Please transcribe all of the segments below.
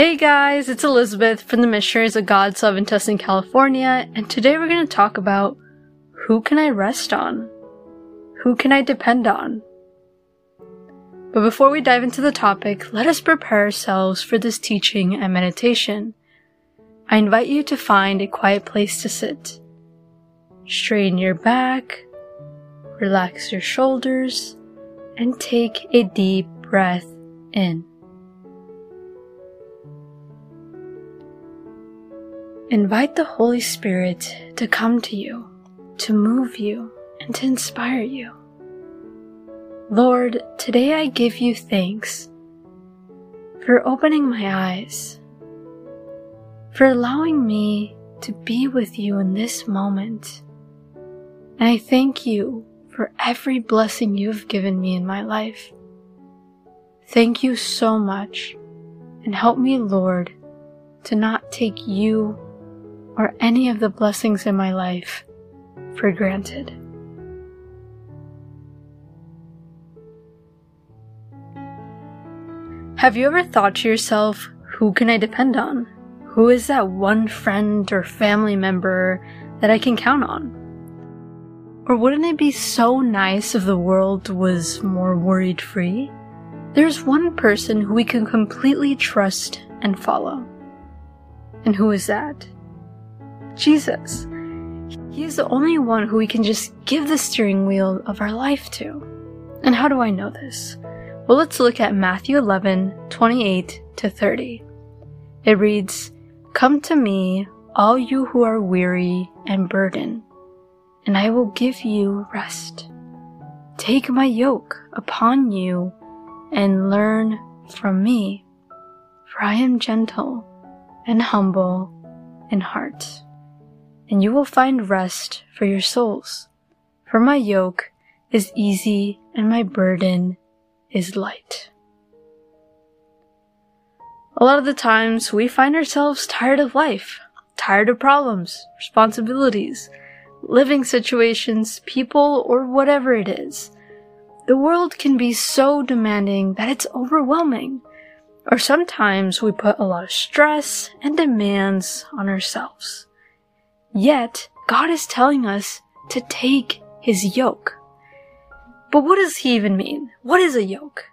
Hey guys, it's Elizabeth from the Missionaries of God's Love in California, and today we're going to talk about who can I rest on? Who can I depend on? But before we dive into the topic, let us prepare ourselves for this teaching and meditation. I invite you to find a quiet place to sit. Straighten your back, relax your shoulders, and take a deep breath in. Invite the Holy Spirit to come to you, to move you, and to inspire you. Lord, today I give you thanks for opening my eyes, for allowing me to be with you in this moment. And I thank you for every blessing you have given me in my life. Thank you so much, and help me, Lord, to not take you or any of the blessings in my life for granted. Have you ever thought to yourself, who can I depend on? Who is that one friend or family member that I can count on? Or wouldn't it be so nice if the world was more worried free? There's one person who we can completely trust and follow. And who is that? Jesus. He is the only one who we can just give the steering wheel of our life to. And how do I know this? Well, let's look at Matthew 11, 28 to 30. It reads, Come to me, all you who are weary and burdened, and I will give you rest. Take my yoke upon you and learn from me, for I am gentle and humble in heart and you will find rest for your souls. For my yoke is easy and my burden is light. A lot of the times we find ourselves tired of life, tired of problems, responsibilities, living situations, people, or whatever it is. The world can be so demanding that it's overwhelming. Or sometimes we put a lot of stress and demands on ourselves. Yet, God is telling us to take his yoke. But what does he even mean? What is a yoke?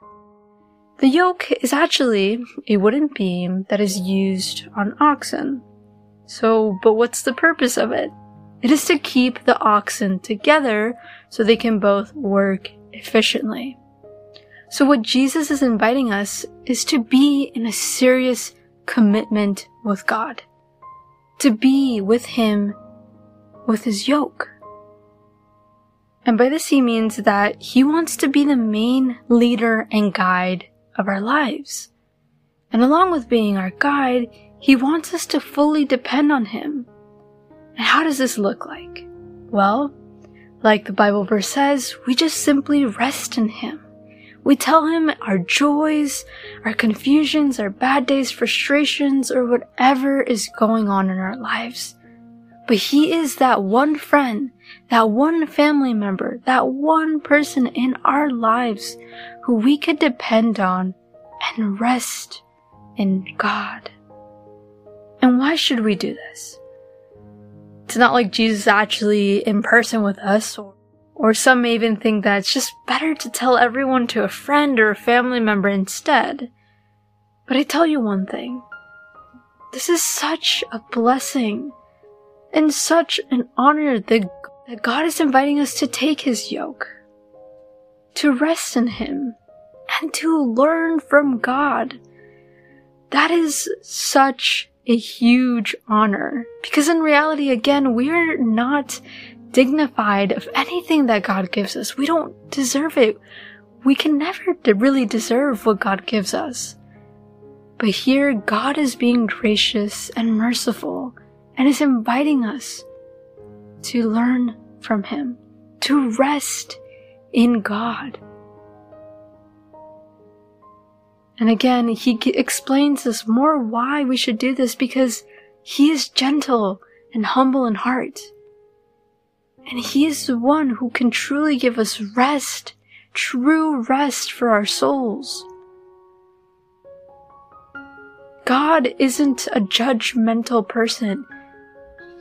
The yoke is actually a wooden beam that is used on oxen. So, but what's the purpose of it? It is to keep the oxen together so they can both work efficiently. So what Jesus is inviting us is to be in a serious commitment with God to be with him with his yoke. And by this he means that he wants to be the main leader and guide of our lives. And along with being our guide, he wants us to fully depend on him. And how does this look like? Well, like the Bible verse says, we just simply rest in him. We tell him our joys, our confusions, our bad days, frustrations, or whatever is going on in our lives. But he is that one friend, that one family member, that one person in our lives who we could depend on and rest in God. And why should we do this? It's not like Jesus actually in person with us or or some may even think that it's just better to tell everyone to a friend or a family member instead. But I tell you one thing. This is such a blessing and such an honor that, God is inviting us to take His yoke, to rest in Him, and to learn from God. That is such a huge honor because in reality, again, we're not dignified of anything that God gives us. We don't deserve it. We can never really deserve what God gives us. But here, God is being gracious and merciful and is inviting us to learn from Him, to rest in God. And again, He explains us more why we should do this because He is gentle and humble in heart. And He is the one who can truly give us rest, true rest for our souls. God isn't a judgmental person.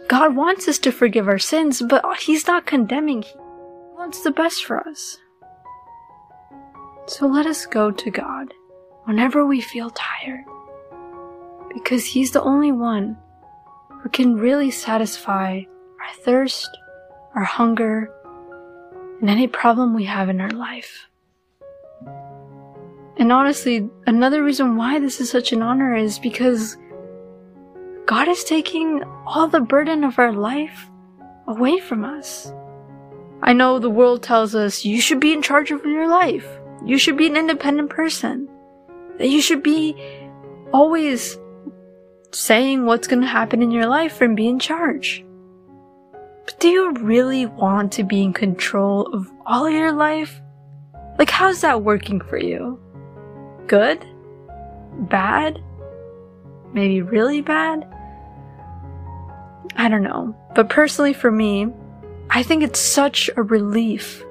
God wants us to forgive our sins, but He's not condemning. He wants the best for us. So let us go to God whenever we feel tired, because He's the only one who can really satisfy our thirst, our hunger, and any problem we have in our life. And honestly, another reason why this is such an honor is because God is taking all the burden of our life away from us. I know the world tells us you should be in charge of your life. You should be an independent person. That you should be always saying what's going to happen in your life and be in charge. But do you really want to be in control of all your life? Like, how's that working for you? Good? Bad? Maybe really bad? I don't know. But personally, for me, I think it's such a relief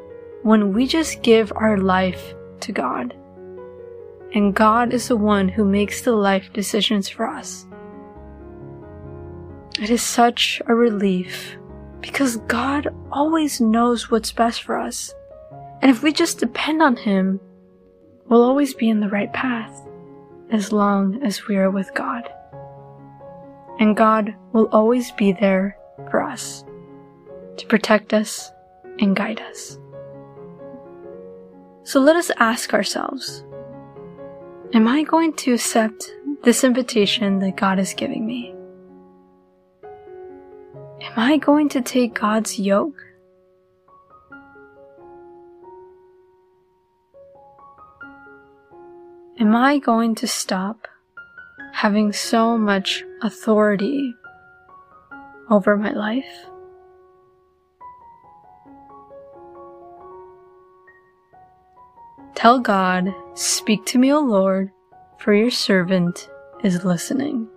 when we just give our life to God. And God is the one who makes the life decisions for us. It is such a relief because God always knows what's best for us. And if we just depend on Him, we'll always be in the right path as long as we are with God. And God will always be there for us to protect us and guide us. So let us ask ourselves Am I going to accept this invitation that God is giving me? Am I going to take God's yoke? Am I going to stop having so much authority over my life? Tell God, Speak to me, O Lord, for your servant is listening.